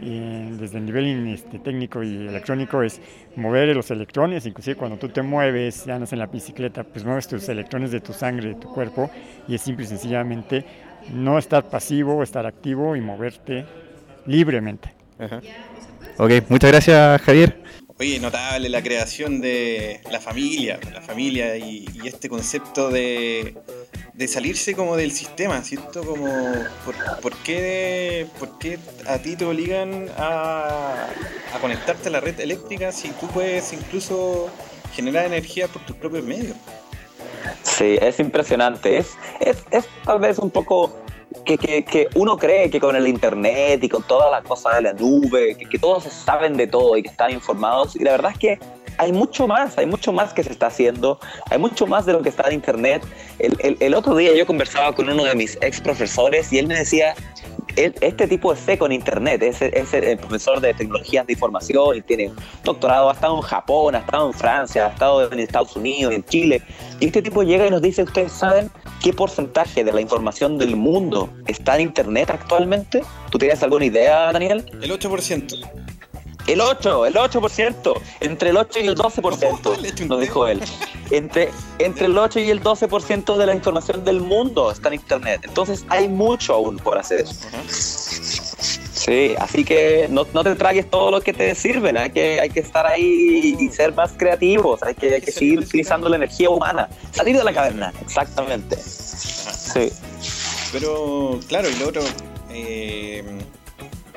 y desde el nivel este, técnico y electrónico es mover los electrones, inclusive cuando tú te mueves, ya andas en la bicicleta, pues mueves tus electrones de tu sangre, de tu cuerpo, y es simple y sencillamente no estar pasivo, estar activo y moverte libremente. Ok, muchas gracias Javier. Oye, notable la creación de la familia, la familia y, y este concepto de, de salirse como del sistema, ¿cierto? Como, ¿por, por qué, por qué a ti te obligan a, a conectarte a la red eléctrica si tú puedes incluso generar energía por tus propios medios? Sí, es impresionante. Es, es, es tal vez un poco que, que, que uno cree que con el internet y con todas las cosas de la nube, que, que todos saben de todo y que están informados. Y la verdad es que hay mucho más, hay mucho más que se está haciendo, hay mucho más de lo que está en internet. El, el, el otro día yo conversaba con uno de mis ex profesores y él me decía, este tipo es seco en internet, es, es el profesor de tecnologías de información y tiene doctorado, ha estado en Japón, ha estado en Francia, ha estado en Estados Unidos, en Chile. Y este tipo llega y nos dice, ¿ustedes saben qué porcentaje de la información del mundo está en internet actualmente? ¿Tú tienes alguna idea, Daniel? El 8%. El 8, el 8%, entre el 8 y el 12%, nos dijo él. Entre, entre el 8 y el 12% de la información del mundo está en Internet. Entonces hay mucho aún por hacer. Sí, así que no, no te tragues todo lo que te sirven, hay que, hay que estar ahí y ser más creativos, hay que, hay que seguir utilizando la energía humana, salir de la caverna, exactamente. Sí. Pero claro, y lo otro, eh,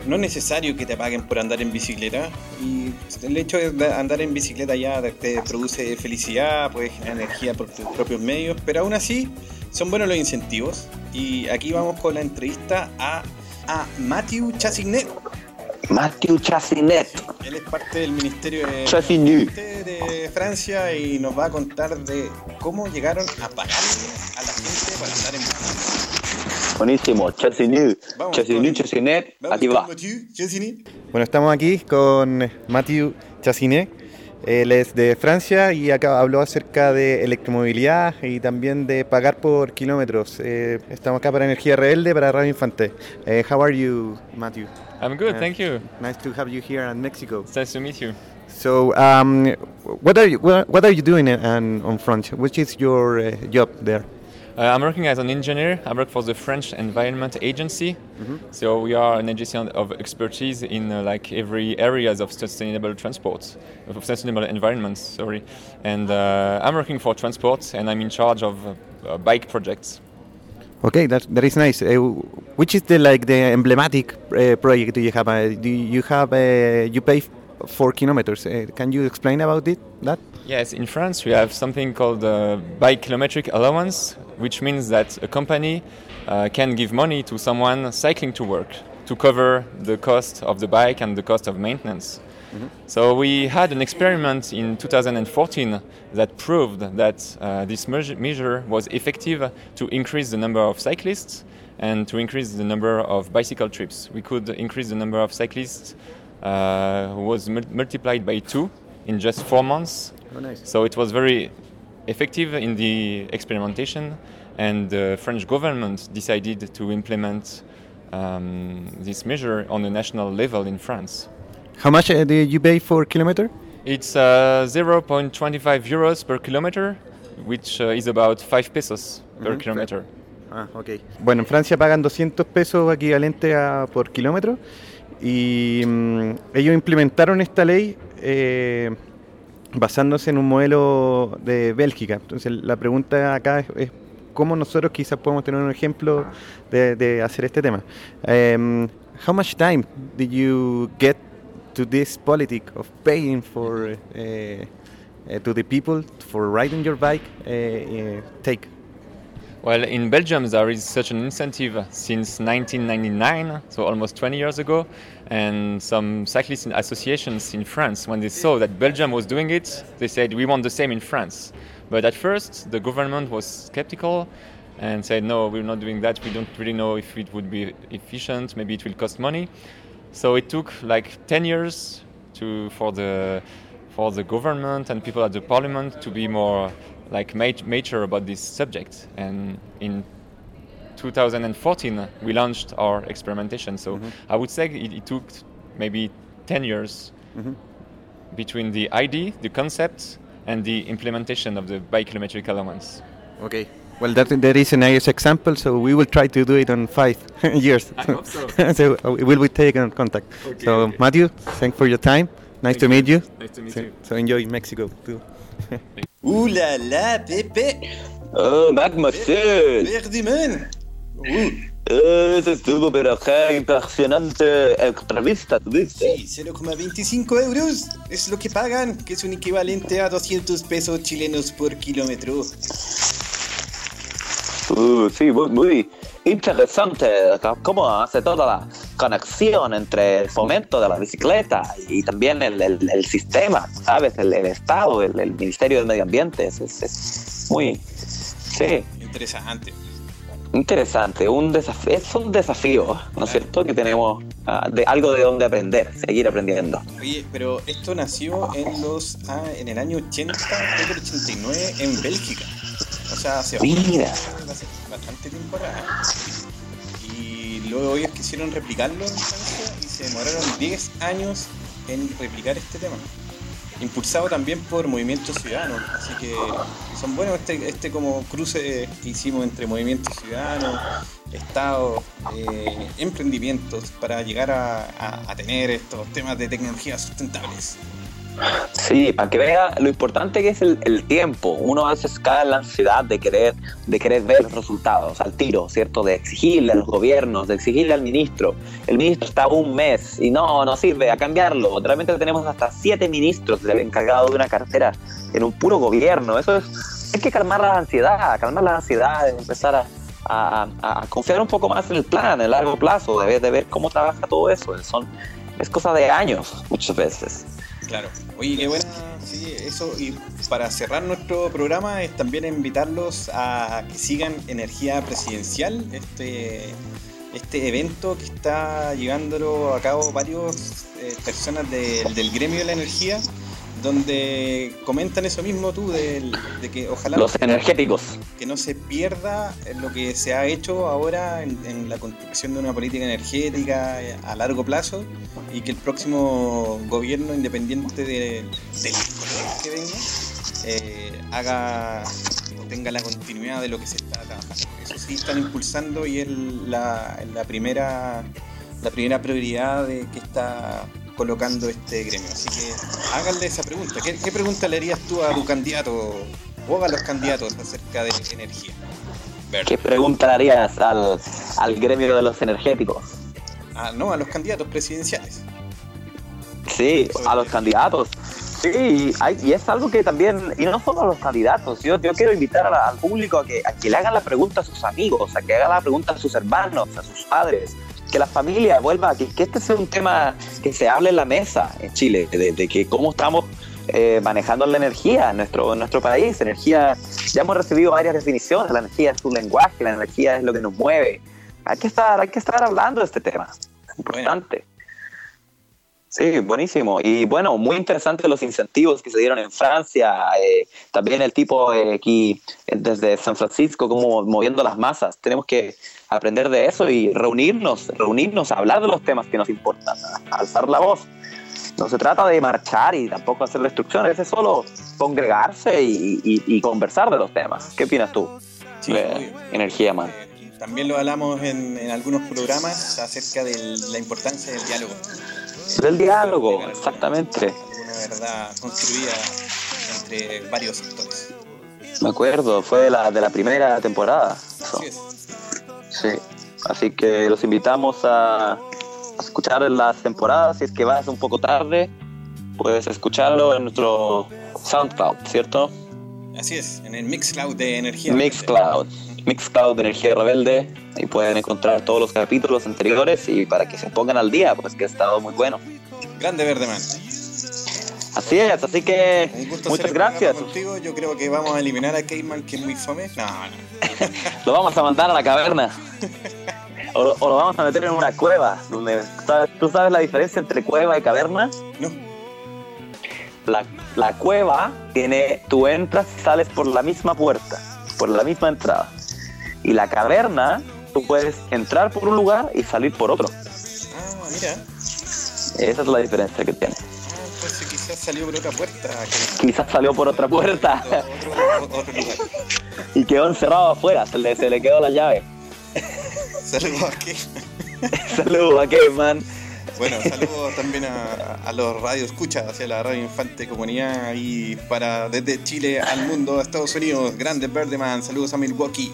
no es necesario que te paguen por andar en bicicleta. Y el hecho de andar en bicicleta ya te produce felicidad, puedes generar energía por tus propios medios, pero aún así son buenos los incentivos. Y aquí vamos con la entrevista a, a Matthew Chassinet. Matthew Chassinet. Él es parte del Ministerio de, de Francia y nos va a contar de cómo llegaron a pagarle a la gente para andar en bicicleta. Buenísimo, Chassinet, Vamos Chassinet, con- Chassinet, Vamos aquí va. Bueno, estamos aquí con Mathieu Chassinet. Él es de Francia y acá habló acerca de electromovilidad y también de pagar por kilómetros. Eh, estamos acá para Energía Rebelde, para Radio Infante. Eh, how are you, Matthew? I'm good, Uh, thank you. Nice to have you here in Mexico. It's nice to meet you. So, um, what are you what what are you doing on, on France? Which is your uh, job there? Uh, I'm working as an engineer. I work for the French Environment Agency. So we are an agency of expertise in uh, like every areas of sustainable transport, of sustainable environments. Sorry, and uh, I'm working for transport, and I'm in charge of uh, bike projects. Okay, that that is nice. Uh, which is the like the emblematic uh, project do you have? Uh, do you have uh, you pay f- for kilometers? Uh, can you explain about it? That? Yes, in France we have something called uh, bike kilometric allowance, which means that a company uh, can give money to someone cycling to work to cover the cost of the bike and the cost of maintenance. So we had an experiment in 2014 that proved that uh, this measure, was effective to increase the number of cyclists and to increase the number of bicycle trips. We could increase the number of cyclists was mul- multiplied by two in just four months. Oh, nice. So it was very effective in the experimentation, and the French government decided to implement um, this measure on a national level in France. How much uh, did you pay for kilometer? It's uh, 0.25 euros per kilometer, which uh, is about 5 pesos per Mhm. kilometer. Ah, ok. Bueno, en Francia pagan 200 pesos equivalente a por kilómetro y mm, ellos implementaron esta ley eh, basándose en un modelo de Bélgica. Entonces la pregunta acá es, es cómo nosotros quizás podemos tener un ejemplo de, hacer este tema. Um, how much time did you get to this politic of paying for uh, uh, to the people for riding your bike uh, take? Well, in Belgium, there is such an incentive since 1999, so almost 20 years ago. And some cyclist associations in France, when they saw that Belgium was doing it, they said, We want the same in France. But at first, the government was skeptical and said, No, we're not doing that. We don't really know if it would be efficient. Maybe it will cost money. So it took like 10 years to, for, the, for the government and people at the parliament to be more like mat- mature about this subject. And in 2014, we launched our experimentation. So I would say it, it took maybe 10 years between the idea, the concept, and the implementation of the bikilometric elements. Okay. Well, that, that is a nice example, so we will try to do it in five years. I hope so. so uh, we will be taking contact. Okay, so, okay. Matthew, thanks for your time. Nice Thank to you. meet you. Nice to meet so, you. So enjoy Mexico too. Ouh là là, Pepe Oh, Mademoiselle. Verdiman Eh, Eso estuvo, pero qué impresionante entrevista, ¿tuviste? Sí, 0,25 euros es lo que pagan, que es un equivalente a 200 pesos chilenos por kilómetro. Uh, sí, muy, muy interesante cómo hace toda la conexión entre el fomento de la bicicleta y también el, el- el sistema, ¿sabes? El, el Estado, el, el Ministerio del Medio Ambiente. Es, es- es muy, sí, Interesante. interesante. Un desafío, es un desafío, ¿no es cierto? Que tenemos ah, de algo de donde aprender, seguir aprendiendo. Oye, pero esto nació en los ah, en el año 80, creo que el 89, en Bélgica. O sea, hace Mira. bastante tiempo atrás. Y luego ellos quisieron replicarlo en Francia y se demoraron 10 años en replicar este tema. Impulsado también por movimientos ciudadanos. Así que son buenos este, este como cruce que hicimos entre movimientos ciudadanos, Estado, eh, emprendimientos para llegar a, a- a tener estos temas de tecnologías sustentables. Sí, para que vea lo importante que es el, el tiempo. Uno a veces cae en la ansiedad de querer, de querer ver los resultados al tiro, ¿cierto? De exigirle a los gobiernos, de exigirle al ministro. El ministro está un mes y no, no sirve a cambiarlo. Realmente tenemos hasta siete ministros del encargado de una cartera en un puro gobierno. Eso es, hay que calmar la ansiedad, calmar la ansiedad, empezar a, a- a- a confiar un poco más en el plan, en el largo plazo, de ver, de ver cómo trabaja todo eso. Son, es cosa de años muchas veces. Claro. Oye, qué buena. Sí, eso. Y para cerrar nuestro programa es también invitarlos a que sigan Energía Presidencial, este, este evento que está llevándolo a cabo varios eh, personas del- del gremio de la energía, donde comentan eso mismo tú, de que ojalá Los energéticos. que no se pierda lo que se ha hecho ahora en, en la construcción de una política energética a largo plazo y que el próximo gobierno, independiente de- del color que venga, eh, haga tenga la continuidad de lo que se está trabajando. Eso sí están impulsando y es la, la primera la primera prioridad de que está colocando este gremio. Así que háganle esa pregunta. ¿Qué, qué pregunta le harías tú a tu candidato o a los candidatos acerca de energía? ¿Qué pregunta le harías al, al gremio de los energéticos? Ah, no, a los candidatos presidenciales. Sí, a los candidatos. Sí, hay- y es algo que también, y no solo a los candidatos, yo, yo quiero invitar a- al público a que, a que le hagan la pregunta a sus amigos, a que hagan la pregunta a sus hermanos, a sus padres. Que la familia vuelva, que, este sea un tema que se hable en la mesa en Chile, de, que cómo estamos eh, manejando la energía en nuestro, nuestro país. Energía, ya hemos recibido varias definiciones, la energía es un lenguaje, la energía es lo que nos mueve. Hay que estar, hay que estar hablando de este tema, es importante. Sí, buenísimo. Y bueno, muy interesante los incentivos que se dieron en Francia. eh, también el tipo eh, aquí desde San Francisco, como moviendo las masas. Tenemos que aprender de eso y reunirnos, reunirnos, hablar de los temas que nos importan, alzar la voz. No se trata de marchar y tampoco hacer destrucciones, es solo congregarse y, y- y conversar de los temas. ¿Qué opinas tú? Sí, de energía, man. También lo hablamos en, en algunos programas acerca de la importancia del diálogo. Del diálogo, exactamente. Una verdad construida entre varios sectores. Me acuerdo, fue de la, de la primera temporada. Así es. Sí, así que los invitamos a, a escuchar las temporadas. Si es que vas un poco tarde, puedes escucharlo en nuestro SoundCloud, ¿cierto? Así es, en el Mixcloud de energía. Mixcloud. Mixcloud de Energía Rebelde. Ahí pueden encontrar todos los capítulos anteriores y para que se pongan al día, pues que ha estado muy bueno. Grande Verde Man. Así es, así que muchas gracias. Contigo. Yo creo que vamos a eliminar a Caveman, que es muy fome. No, no. Lo vamos a mandar a la caverna. O, lo- o lo vamos a meter en una cueva. Donde, ¿sabes- ¿Tú sabes la diferencia entre cueva y caverna? No. La, la cueva tiene, tú entras y sales por la misma puerta, por la misma entrada. Y la caverna, tú puedes entrar por un lugar y salir por otro. Ah, mira. Esa es la diferencia que tiene. Salió por otra puerta. Quizás salió por otra puerta Otro, otro lugar. y quedó encerrado afuera, se le, se le quedó la llave. Saludos aquí. Saludos a Caveman. Bueno, saludos también a, a los radio escuchas, hacia la radio Infante Comunidad y para desde Chile al mundo, a Estados Unidos, grandes Verdeman, saludos a Milwaukee.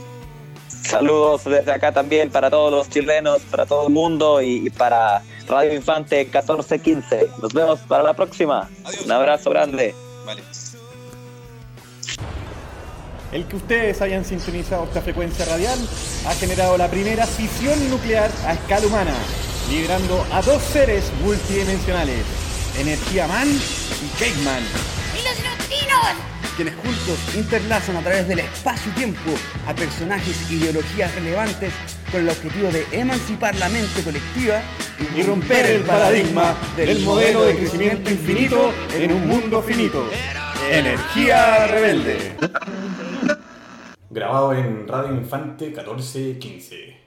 Saludos desde acá también para todos los chilenos, para todo el mundo y, y para Radio Infante 1415. Nos vemos para la próxima. Un abrazo grande. Vale. El que ustedes hayan sintonizado esta frecuencia radial ha generado la primera fisión nuclear a escala humana, liberando a dos seres multidimensionales, Energía Man y Caveman. ¡Y los neutrinos! Quienes juntos interlazan a través del espacio-tiempo a personajes e ideologías relevantes con el objetivo de emancipar la mente colectiva y romper el paradigma del modelo de crecimiento infinito en un mundo finito. Energía rebelde. Grabado en Radio Infante 1415.